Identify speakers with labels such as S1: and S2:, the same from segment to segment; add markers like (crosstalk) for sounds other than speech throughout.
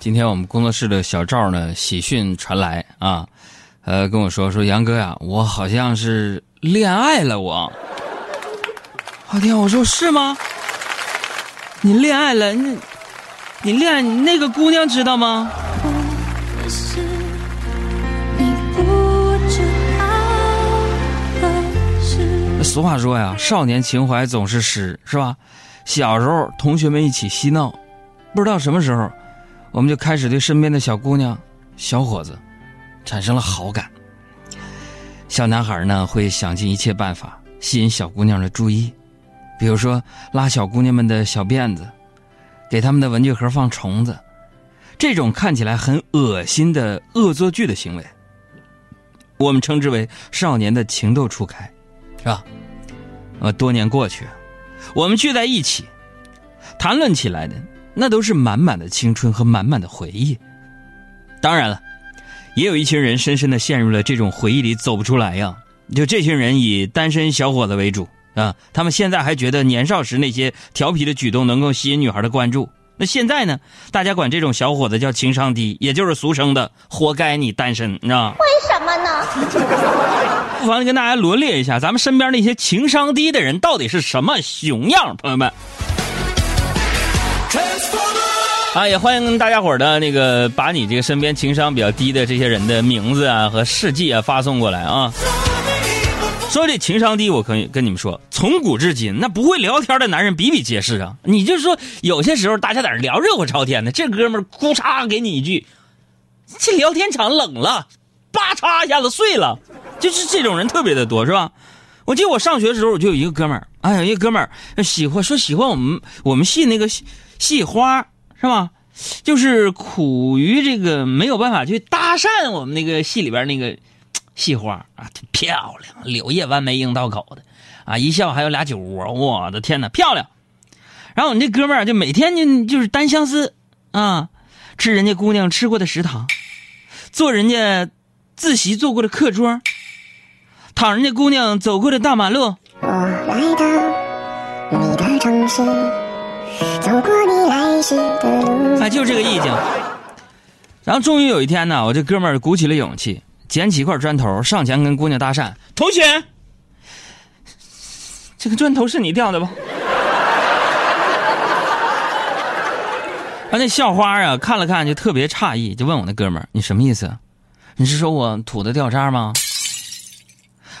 S1: 今天我们工作室的小赵呢，喜讯传来啊，呃，跟我说说杨哥呀，我好像是恋爱了，我。我天，我说是吗？你恋爱了？你你恋爱那个姑娘知道吗？俗话说呀，少年情怀总是诗，是吧？小时候同学们一起嬉闹，不知道什么时候。我们就开始对身边的小姑娘、小伙子产生了好感。小男孩呢，会想尽一切办法吸引小姑娘的注意，比如说拉小姑娘们的小辫子，给他们的文具盒放虫子，这种看起来很恶心的恶作剧的行为，我们称之为少年的情窦初开，是吧？呃，多年过去，我们聚在一起，谈论起来的。那都是满满的青春和满满的回忆。当然了，也有一群人深深的陷入了这种回忆里走不出来呀。就这群人以单身小伙子为主啊，他们现在还觉得年少时那些调皮的举动能够吸引女孩的关注。那现在呢，大家管这种小伙子叫情商低，也就是俗称的“活该你单身”，你知道吗？
S2: 为什么呢？(laughs)
S1: 不妨跟大家罗列一下，咱们身边那些情商低的人到底是什么熊样，朋友们。(laughs) 啊，也欢迎大家伙的那个把你这个身边情商比较低的这些人的名字啊和事迹啊发送过来啊。说这情商低，我可以跟你们说，从古至今，那不会聊天的男人比比皆是啊。你就说有些时候大家在这聊热火朝天的，这哥们儿咕嚓给你一句，这聊天场冷了，叭嚓一下子碎了，就是这种人特别的多，是吧？我记得我上学的时候，我就有一个哥们儿，哎呀，一个哥们儿喜欢说喜欢我们我们系那个系花。是吧？就是苦于这个没有办法去搭讪我们那个戏里边那个戏花啊，漂亮，柳叶弯眉樱桃口的，啊，一笑还有俩酒窝，我的天哪，漂亮！然后我那哥们儿就每天就就是单相思啊，吃人家姑娘吃过的食堂，坐人家自习坐过的课桌，躺人家姑娘走过的大马路。我来到你的城市。走过你来时的路，哎，就这个意境。然后终于有一天呢，我这哥们儿鼓起了勇气，捡起一块砖头，上前跟姑娘搭讪：“同学，这个砖头是你掉的不？”啊，那校花啊，看了看就特别诧异，就问我那哥们儿：“你什么意思？你是说我土的掉渣吗？”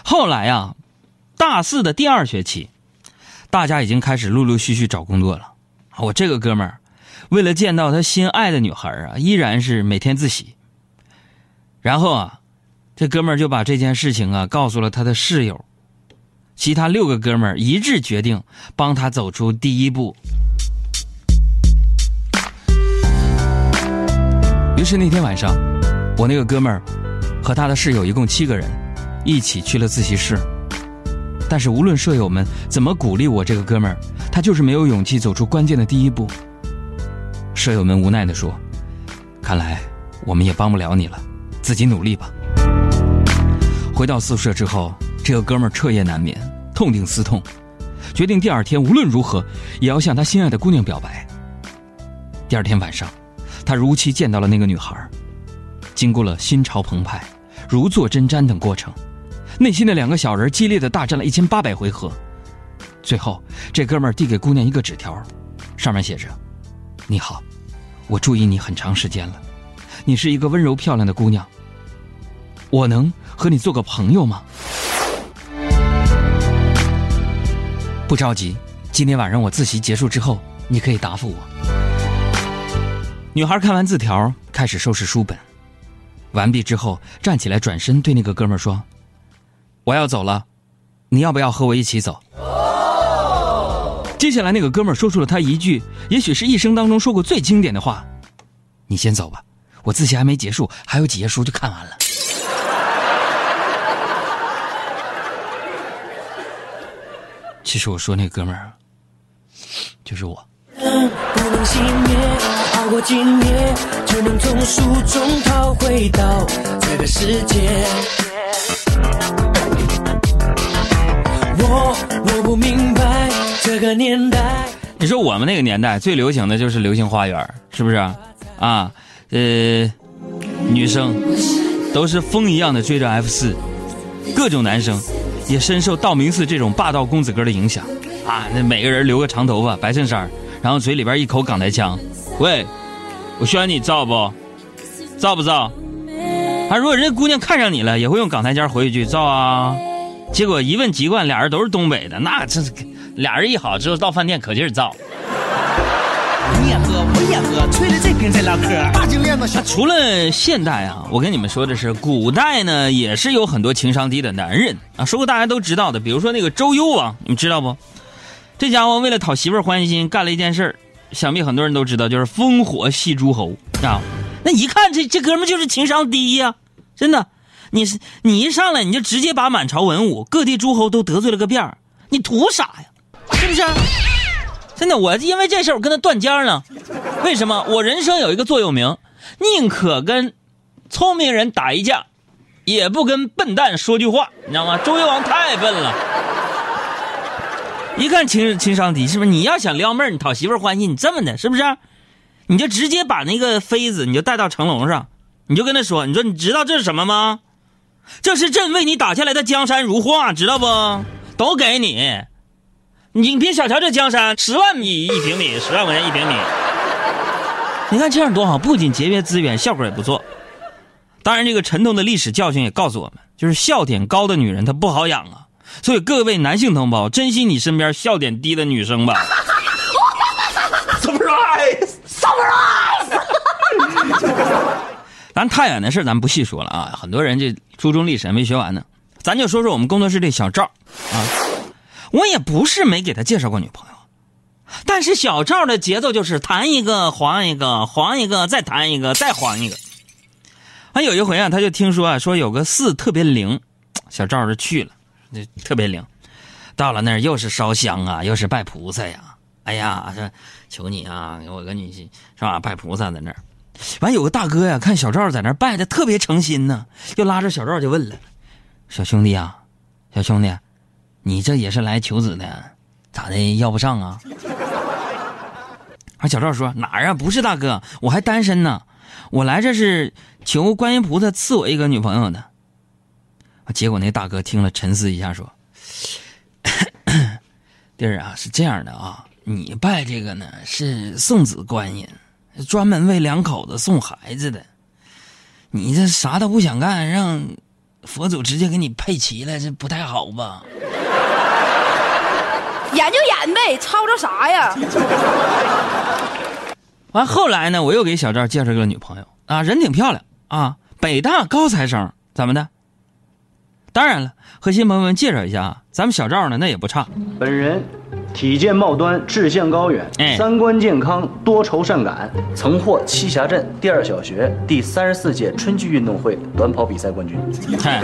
S1: 后来呀，大四的第二学期，大家已经开始陆陆续续找工作了。我这个哥们儿，为了见到他心爱的女孩啊，依然是每天自习。然后啊，这哥们儿就把这件事情啊告诉了他的室友，其他六个哥们儿一致决定帮他走出第一步。于是那天晚上，我那个哥们儿和他的室友一共七个人，一起去了自习室。但是无论舍友们怎么鼓励我这个哥们儿，他就是没有勇气走出关键的第一步。舍友们无奈地说：“看来我们也帮不了你了，自己努力吧。”回到宿舍之后，这个哥们彻夜难眠，痛定思痛，决定第二天无论如何也要向他心爱的姑娘表白。第二天晚上，他如期见到了那个女孩，经过了心潮澎湃、如坐针毡等过程。内心的两个小人激烈的大战了一千八百回合，最后这哥们递给姑娘一个纸条，上面写着：“你好，我注意你很长时间了，你是一个温柔漂亮的姑娘，我能和你做个朋友吗？”不着急，今天晚上我自习结束之后，你可以答复我。女孩看完字条，开始收拾书本，完毕之后站起来，转身对那个哥们说。我要走了，你要不要和我一起走？接下来，那个哥们儿说出了他一句，也许是一生当中说过最经典的话：“你先走吧，我自习还没结束，还有几页书就看完了。”其实我说那哥们儿就是我。我我不明白这个年代。你说我们那个年代最流行的就是《流星花园》，是不是？啊，呃，女生都是风一样的追着 F 四，各种男生也深受道明寺这种霸道公子哥的影响啊。那每个人留个长头发、白衬衫，然后嘴里边一口港台腔。喂，我需要你造不？造不造？啊，如果人家姑娘看上你了，也会用港台腔回一句造啊。结果一问籍贯，俩人都是东北的，那这是俩人一好之后到饭店可劲儿造。
S3: 你也喝，我也喝，吹着这瓶在唠嗑。大金链子小
S1: 除了现代啊，我跟你们说的是，古代呢也是有很多情商低的男人啊。说过大家都知道的，比如说那个周幽王，你们知道不？这家伙为了讨媳妇儿欢心，干了一件事儿，想必很多人都知道，就是烽火戏诸侯啊。那一看这这哥们就是情商低呀，真的。你是你一上来你就直接把满朝文武、各地诸侯都得罪了个遍儿，你图啥呀？是不是？真的，我因为这事儿我跟他断交呢。为什么？我人生有一个座右铭：宁可跟聪明人打一架，也不跟笨蛋说句话。你知道吗？周幽王太笨了，一看情情商低，是不是？你要想撩妹儿，你讨媳妇欢心，你这么的，是不是？你就直接把那个妃子，你就带到城楼上，你就跟他说：“你说你知道这是什么吗？这是朕为你打下来的江山如画，知道不？都给你。你别小瞧这江山，十万米一平米，十万块钱一平米。你看这样多好，不仅节约资源，效果也不错。当然，这个沉痛的历史教训也告诉我们，就是笑点高的女人她不好养啊。所以各位男性同胞，珍惜你身边笑点低的女生吧。(laughs)
S3: surprise。(laughs)
S1: 咱太远的事咱不细说了啊，很多人这初中历史还没学完呢。咱就说说我们工作室这小赵啊，我也不是没给他介绍过女朋友，但是小赵的节奏就是谈一个黄一个，黄一个再谈一个再黄一个。啊，有一回啊，他就听说啊，说有个寺特别灵，小赵就去了，那特别灵。到了那儿又是烧香啊，又是拜菩萨呀。哎呀，这求你啊，给我个女婿是吧？拜菩萨在那儿。完有个大哥呀，看小赵在那拜的特别诚心呢，就拉着小赵就问了：“小兄弟啊，小兄弟，你这也是来求子的，咋的要不上啊？” (laughs) 啊，小赵说：“哪儿啊？不是大哥，我还单身呢，我来这是求观音菩萨赐我一个女朋友的。”结果那大哥听了沉思一下说：“ (coughs) 弟儿啊，是这样的啊，你拜这个呢是送子观音。”专门为两口子送孩子的，你这啥都不想干，让佛祖直接给你配齐了，这不太好吧？
S4: 演就演呗，吵吵啥呀？(laughs)
S1: 完后来呢，我又给小赵介绍个女朋友啊，人挺漂亮啊，北大高材生，怎么的？当然了，和新朋友们介绍一下啊，咱们小赵呢那也不差，
S5: 本人体健貌端，志向高远，
S1: 哎
S5: 三观健康，多愁善感，曾获栖霞镇第二小学第三十四届春季运动会短跑比赛冠军。
S1: 嗨，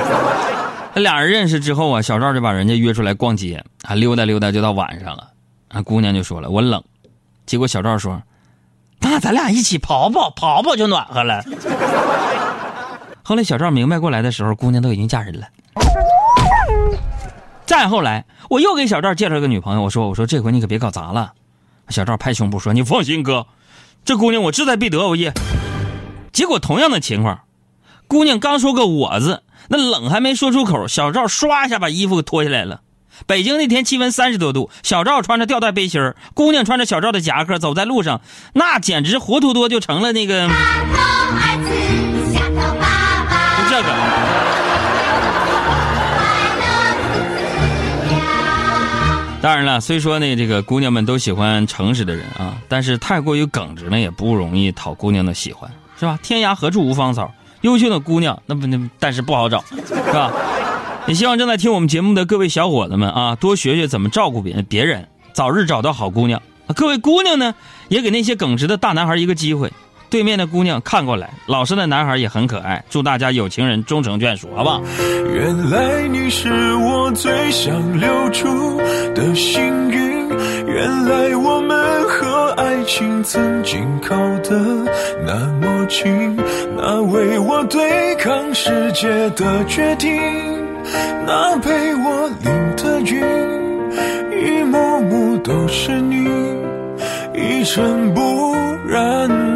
S1: 他俩人认识之后啊，小赵就把人家约出来逛街，啊，溜达溜达就到晚上了。啊，姑娘就说了我冷，结果小赵说，那咱俩一起跑跑，跑跑就暖和了。后来小赵明白过来的时候，姑娘都已经嫁人了。再后来，我又给小赵介绍一个女朋友，我说我说这回你可别搞砸了。小赵拍胸脯说：“你放心，哥，这姑娘我志在必得，我也。”结果同样的情况，姑娘刚说个我字，那冷还没说出口，小赵唰一下把衣服给脱下来了。北京那天气温三十多度，小赵穿着吊带背心姑娘穿着小赵的夹克走在路上，那简直活脱脱就成了那个当然了，虽说呢，这个姑娘们都喜欢诚实的人啊，但是太过于耿直呢，也不容易讨姑娘的喜欢，是吧？天涯何处无芳草，优秀的姑娘那不那但是不好找，(laughs) 是吧？也希望正在听我们节目的各位小伙子们啊，多学学怎么照顾别人别人，早日找到好姑娘。各位姑娘呢，也给那些耿直的大男孩一个机会。对面的姑娘看过来，老实的男孩也很可爱。祝大家有情人终成眷属，好不好？
S6: 原来你是我最想留住的幸运，原来我们和爱情曾经靠得那么近，那为我对抗世界的决定，那陪我淋的雨，一幕幕都是你，一尘不染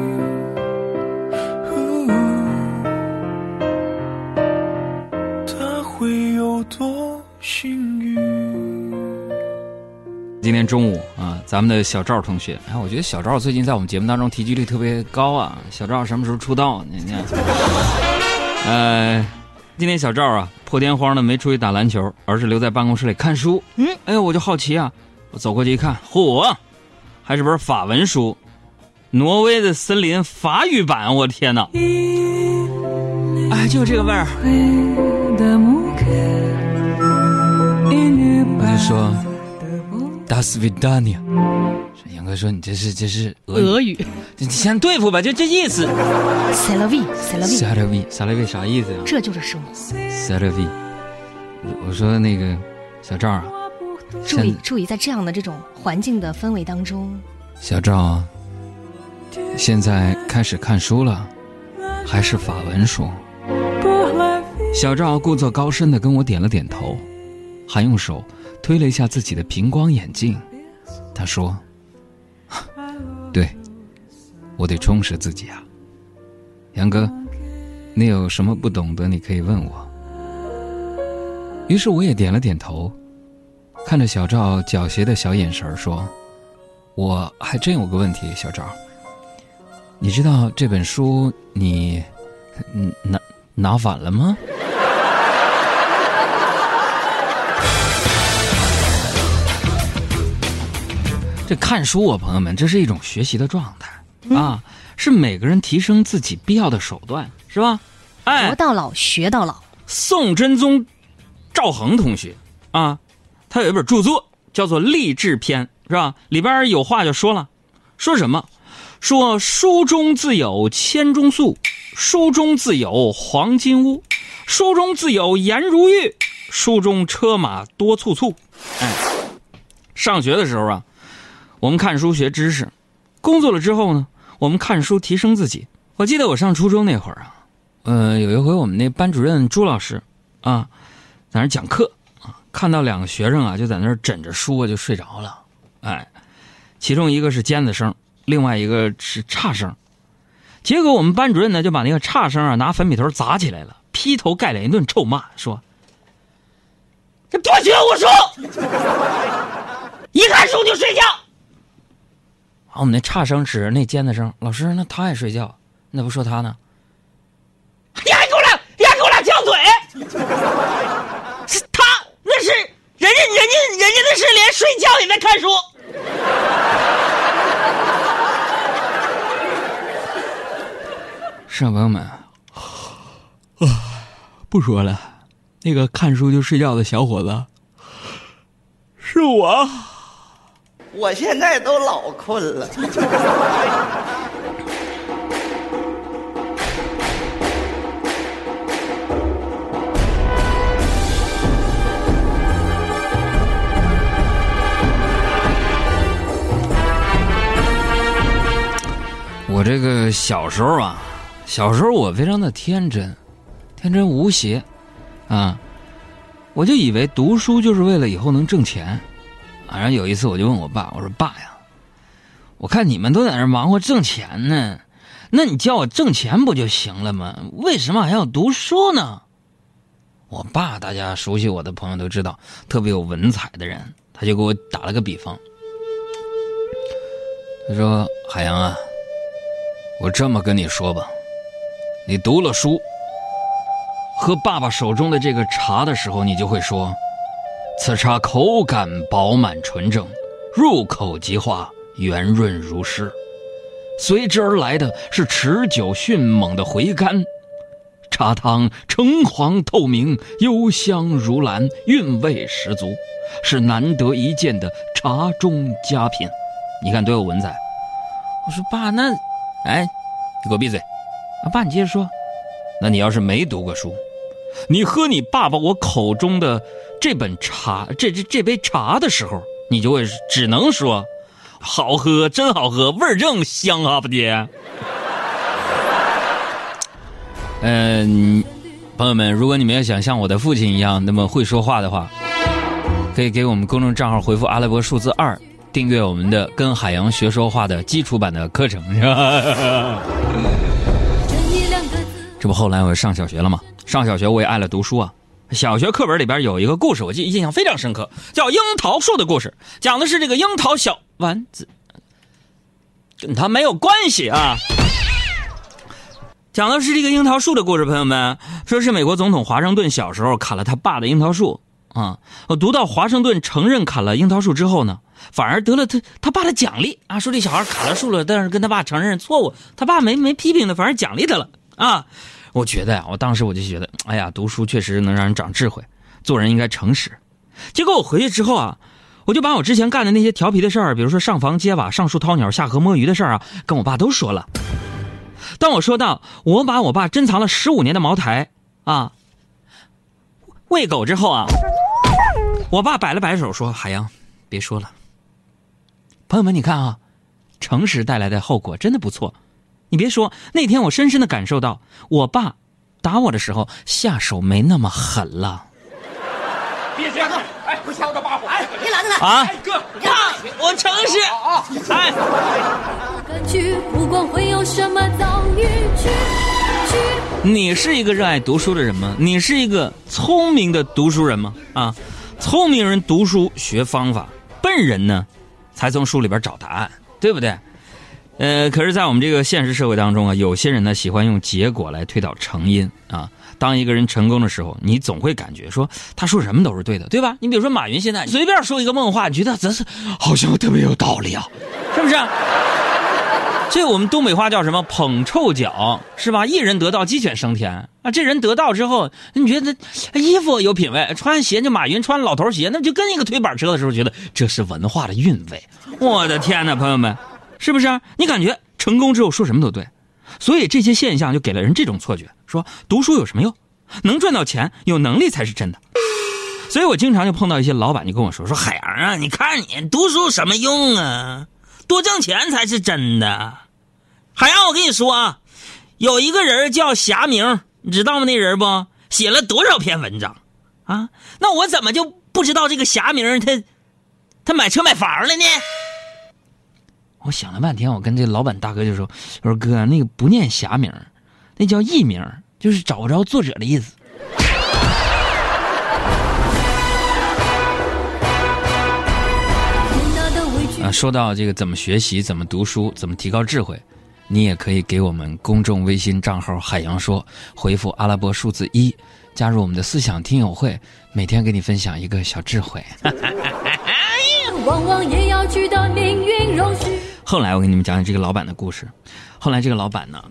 S1: 中午啊，咱们的小赵同学，哎，我觉得小赵最近在我们节目当中提及率特别高啊。小赵什么时候出道？你看，(laughs) 呃，今天小赵啊，破天荒的没出去打篮球，而是留在办公室里看书。嗯，哎呦，我就好奇啊，我走过去一看，嚯，还是本法文书，挪威的森林法语版，我天哪！哎，就这个味儿。我就说。达斯维达尼亚，杨哥说：“你这是这是俄语，你先对付吧，就这意思。”
S4: e e
S1: c e l a v i c e l a v i 啥意思呀？
S4: 这就是生活。
S1: e a v i 我说那个小赵啊，
S2: 注意注意，在这样的这种环境的氛围当中，
S1: 小赵现在开始看书了，还是法文书。小赵故作高深的跟我点了点头，还用手。推了一下自己的平光眼镜，他说：“对，我得充实自己啊，杨哥，你有什么不懂的，你可以问我。”于是我也点了点头，看着小赵狡黠的小眼神儿说：“我还真有个问题，小赵，你知道这本书你拿拿反了吗？”这看书啊，朋友们，这是一种学习的状态啊，是每个人提升自己必要的手段，是吧？
S2: 哎，活到老学到老。
S1: 宋真宗赵恒同学啊，他有一本著作叫做《励志篇》，是吧？里边有话就说了，说什么？说书中自有千钟粟，书中自有黄金屋，书中自有颜如玉，书中车马多簇簇。哎，上学的时候啊。我们看书学知识，工作了之后呢，我们看书提升自己。我记得我上初中那会儿啊，呃，有一回我们那班主任朱老师啊，在那讲课啊，看到两个学生啊就在那儿枕着书就睡着了，哎，其中一个是尖子生，另外一个是差生。结果我们班主任呢就把那个差生啊拿粉笔头砸起来了，劈头盖脸一顿臭骂，说：“这多学无术，一看书就睡觉。”啊，我们那差生指着那尖子生，老师，那他也睡觉，那不说他呢？你还给我俩，你还给我俩犟嘴？(laughs) 是他，那是人家，人家，人家那是连睡觉也在看书。(laughs) 是啊，朋友们，啊，不说了，那个看书就睡觉的小伙子，是我。
S7: 我现在都老困了。
S1: 我这个小时候啊，小时候我非常的天真，天真无邪，啊，我就以为读书就是为了以后能挣钱。反正有一次，我就问我爸：“我说爸呀，我看你们都在那忙活挣钱呢，那你教我挣钱不就行了吗？为什么还要读书呢？”我爸，大家熟悉我的朋友都知道，特别有文采的人，他就给我打了个比方。他说：“海洋啊，我这么跟你说吧，你读了书，喝爸爸手中的这个茶的时候，你就会说。”此茶口感饱满纯正，入口即化，圆润如诗。随之而来的是持久迅猛的回甘，茶汤橙黄透明，幽香如兰，韵味十足，是难得一见的茶中佳品。你看多有文采！我说爸，那，哎，你给我闭嘴！啊，爸，你接着说。那你要是没读过书，你喝你爸爸我口中的。这本茶，这这这杯茶的时候，你就会只能说好喝，真好喝，味儿正香啊，不爹。嗯，朋友们，如果你们要想像我的父亲一样那么会说话的话，可以给我们公众账号回复阿拉伯数字二，订阅我们的《跟海洋学说话》的基础版的课程，是吧？这不后来我上小学了吗？上小学我也爱了读书啊。小学课本里边有一个故事，我记印象非常深刻，叫《樱桃树的故事》，讲的是这个樱桃小丸子，跟他没有关系啊。(laughs) 讲的是这个樱桃树的故事，朋友们，说是美国总统华盛顿小时候砍了他爸的樱桃树啊。我读到华盛顿承认砍了樱桃树之后呢，反而得了他他爸的奖励啊，说这小孩砍了树了，但是跟他爸承认错误，他爸没没批评他，反而奖励他了啊。我觉得呀，我当时我就觉得，哎呀，读书确实能让人长智慧，做人应该诚实。结果我回去之后啊，我就把我之前干的那些调皮的事儿，比如说上房揭瓦、上树掏鸟、下河摸鱼的事儿啊，跟我爸都说了。当我说到我把我爸珍藏了十五年的茅台啊喂狗之后啊，我爸摆了摆手说：“海洋，别说了。”朋友们，你看啊，诚实带来的后果真的不错。你别说，那天我深深的感受到，我爸打我的时候下手没那么狠了。
S3: 别这样，哎，不掐我的把火！哎，
S7: 别拦着他！
S1: 啊，
S3: 哥，
S1: 爸，我诚实。哎，
S4: 歌曲，不管会有什么遭遇，去去。
S1: 你是一个热爱读书的人吗？你是一个聪明的读书人吗？啊，聪明人读书学方法，笨人呢，才从书里边找答案，对不对？呃，可是，在我们这个现实社会当中啊，有些人呢喜欢用结果来推导成因啊。当一个人成功的时候，你总会感觉说他说什么都是对的，对吧？你比如说马云现在随便说一个梦话，你觉得这是好像特别有道理啊，是不是？这我们东北话叫什么？捧臭脚是吧？一人得道，鸡犬升天啊！这人得道之后，你觉得衣服有品位，穿鞋就马云穿老头鞋，那就跟一个推板车的时候，觉得这是文化的韵味。我的天哪，朋友们，是不是？你感觉成功之后说什么都对，所以这些现象就给了人这种错觉，说读书有什么用？能赚到钱，有能力才是真的。所以我经常就碰到一些老板，就跟我说说海洋啊，你看你读书有什么用啊？多挣钱才是真的。海洋，我跟你说啊，有一个人叫霞明，你知道吗？那人不写了多少篇文章啊？那我怎么就不知道这个霞明他他买车买房了呢？我想了半天，我跟这老板大哥就说：“我说哥，那个不念侠名，那叫艺名，就是找不着作者的意思。”啊，说到这个怎么学习、怎么读书、怎么提高智慧，你也可以给我们公众微信账号“海洋说”回复阿拉伯数字一，加入我们的思想听友会，每天给你分享一个小智慧。(laughs)
S4: 往往也要知道命运容许。
S1: 后来我给你们讲讲这个老板的故事。后来这个老板呢，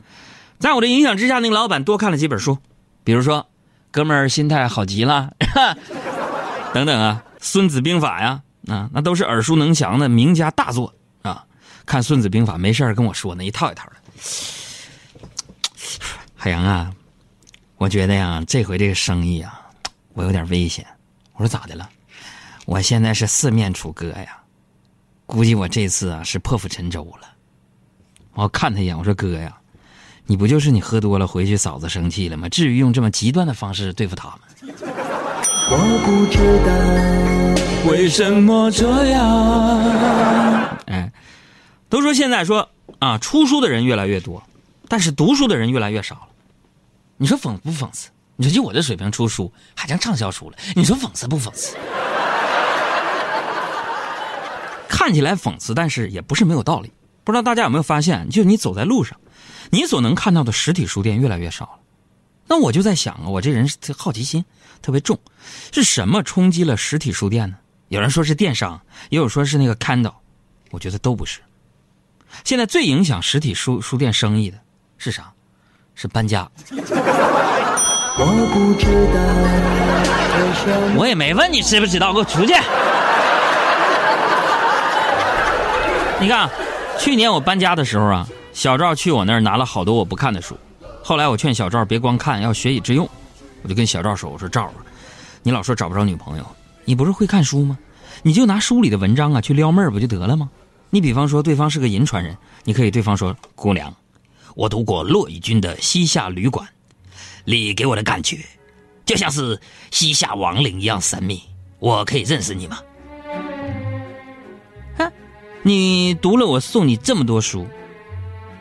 S1: 在我的影响之下，那个老板多看了几本书，比如说《哥们儿心态好极了》(laughs) 等等啊，《孙子兵法》呀，啊，那都是耳熟能详的名家大作啊。看《孙子兵法》没事跟我说那，一套一套的。海洋啊，我觉得呀，这回这个生意啊，我有点危险。我说咋的了？我现在是四面楚歌呀，估计我这次啊是破釜沉舟了。我看他一眼，我说哥呀，你不就是你喝多了回去嫂子生气了吗？至于用这么极端的方式对付他们？
S6: 我不知道
S1: 为什么这样？哎，都说现在说啊，出书的人越来越多，但是读书的人越来越少了。你说讽不讽刺？你说就我这水平出书还成畅销书了，你说讽刺不讽刺？看起来讽刺，但是也不是没有道理。不知道大家有没有发现，就你走在路上，你所能看到的实体书店越来越少了。那我就在想啊，我这人是好奇心特别重，是什么冲击了实体书店呢？有人说是电商，也有说是那个 Kindle，我觉得都不是。现在最影响实体书书店生意的是啥？是搬家。
S6: 我不知道
S1: 我也没问你知不知道，给我出去！你看，去年我搬家的时候啊，小赵去我那儿拿了好多我不看的书。后来我劝小赵别光看，要学以致用。我就跟小赵说：“我说赵啊，你老说找不着女朋友，你不是会看书吗？你就拿书里的文章啊去撩妹儿不就得了吗？你比方说对方是个银川人，你可以对方说：“姑娘，我读过骆以军的《西夏旅馆》，你给我的感觉就像是西夏亡灵一样神秘，我可以认识你吗？”你读了我送你这么多书，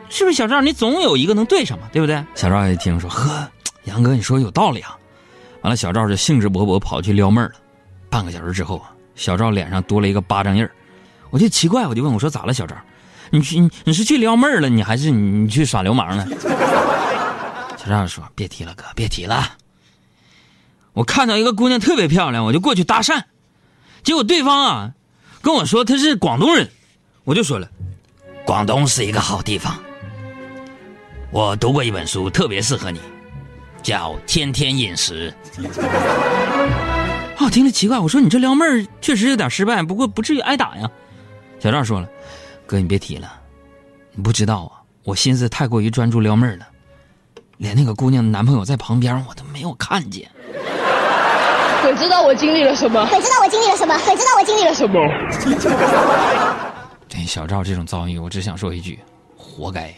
S1: 是不是小赵？你总有一个能对上嘛，对不对？小赵一听说，呵，杨哥你说有道理啊。完了，小赵就兴致勃勃跑去撩妹了。半个小时之后啊，小赵脸上多了一个巴掌印儿。我就奇怪，我就问我说：“咋了，小赵？你去你你是去撩妹了，你还是你去耍流氓了？” (laughs) 小赵说：“别提了，哥，别提了。我看到一个姑娘特别漂亮，我就过去搭讪，结果对方啊跟我说她是广东人，我就说了，广东是一个好地方。我读过一本书，特别适合你，叫《天天饮食》。”哦，听着奇怪，我说你这撩妹儿确实有点失败，不过不至于挨打呀。小赵说了：“哥，你别提了，你不知道啊，我心思太过于专注撩妹儿了，连那个姑娘的男朋友在旁边我都没有看见。(laughs)
S8: 鬼知道我经历了什么，
S9: 鬼知道我经历了什么，鬼知道我经历了什么。(laughs)
S1: 对小赵这种遭遇，我只想说一句：活该。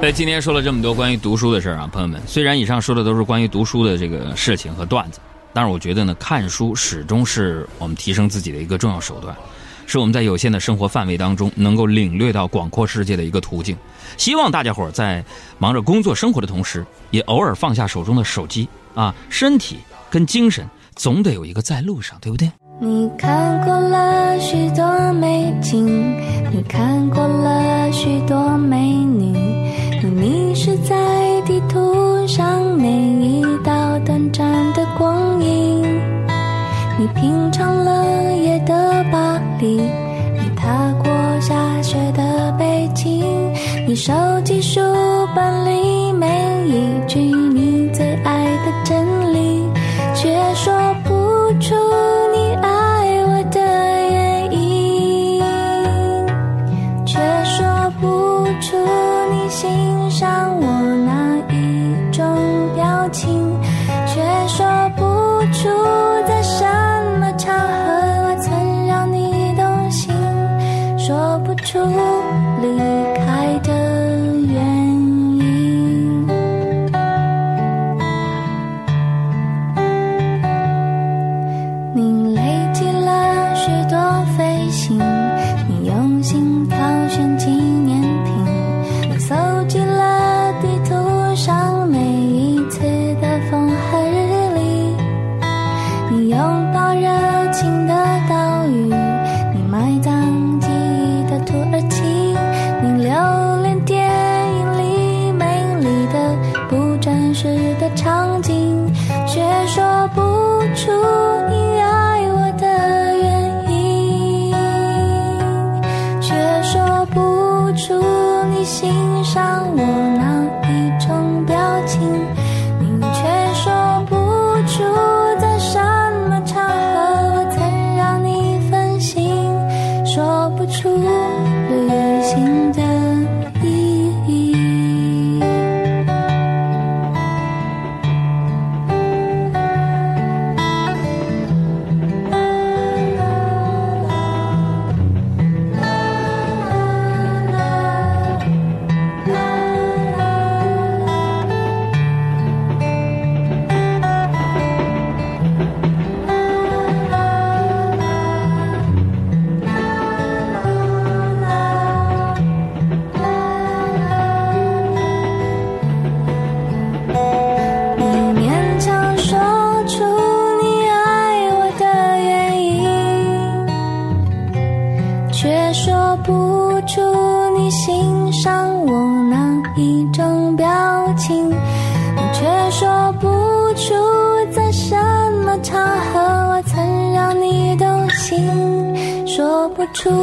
S1: 哎，今天说了这么多关于读书的事儿啊，朋友们，虽然以上说的都是关于读书的这个事情和段子，但是我觉得呢，看书始终是我们提升自己的一个重要手段，是我们在有限的生活范围当中能够领略到广阔世界的一个途径。希望大家伙在忙着工作生活的同时，也偶尔放下手中的手机啊，身体跟精神总得有一个在路上，对不对？
S4: 你看过了许多美景，你看过了许多美女，你迷失在地图上每一道短暂的光影。你品尝了你踏过下雪的北京，你收集书本里每一句你最爱的真理，却说